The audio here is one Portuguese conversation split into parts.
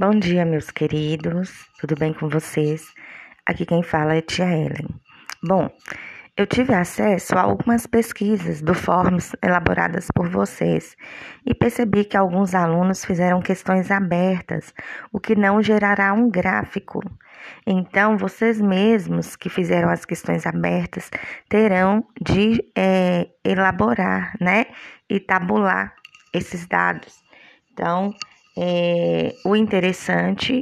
Bom dia, meus queridos. Tudo bem com vocês? Aqui quem fala é tia Ellen. Bom, eu tive acesso a algumas pesquisas do Forms elaboradas por vocês e percebi que alguns alunos fizeram questões abertas, o que não gerará um gráfico. Então, vocês mesmos que fizeram as questões abertas terão de é, elaborar, né, e tabular esses dados. Então, é, o interessante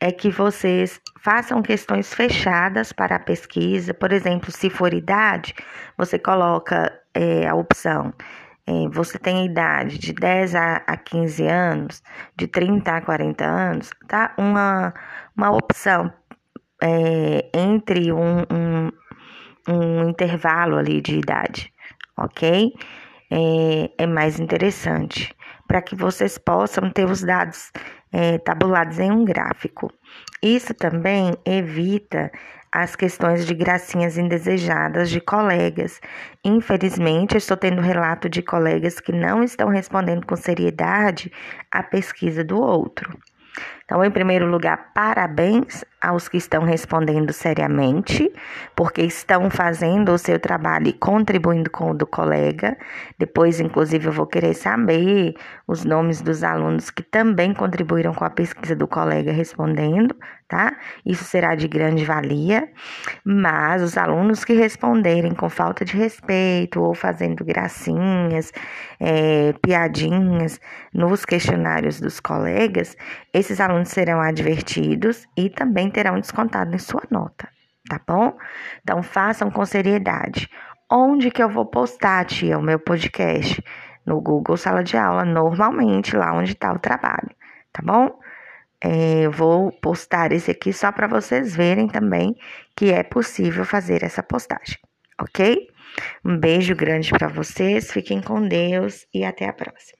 é que vocês façam questões fechadas para a pesquisa. Por exemplo, se for idade, você coloca é, a opção. É, você tem idade de 10 a, a 15 anos, de 30 a 40 anos, tá? Uma, uma opção é, entre um, um, um intervalo ali de idade, ok? É, é mais interessante para que vocês possam ter os dados é, tabulados em um gráfico. Isso também evita as questões de gracinhas indesejadas de colegas. Infelizmente, estou tendo relato de colegas que não estão respondendo com seriedade à pesquisa do outro. Então, em primeiro lugar, parabéns aos que estão respondendo seriamente, porque estão fazendo o seu trabalho e contribuindo com o do colega. Depois, inclusive, eu vou querer saber os nomes dos alunos que também contribuíram com a pesquisa do colega respondendo, tá? Isso será de grande valia. Mas os alunos que responderem com falta de respeito ou fazendo gracinhas, é, piadinhas nos questionários dos colegas, esses alunos serão advertidos e também terão descontado em sua nota, tá bom? Então façam com seriedade. Onde que eu vou postar, tia, o meu podcast? No Google Sala de Aula, normalmente lá onde está o trabalho, tá bom? É, eu vou postar esse aqui só para vocês verem também que é possível fazer essa postagem, ok? Um beijo grande para vocês, fiquem com Deus e até a próxima.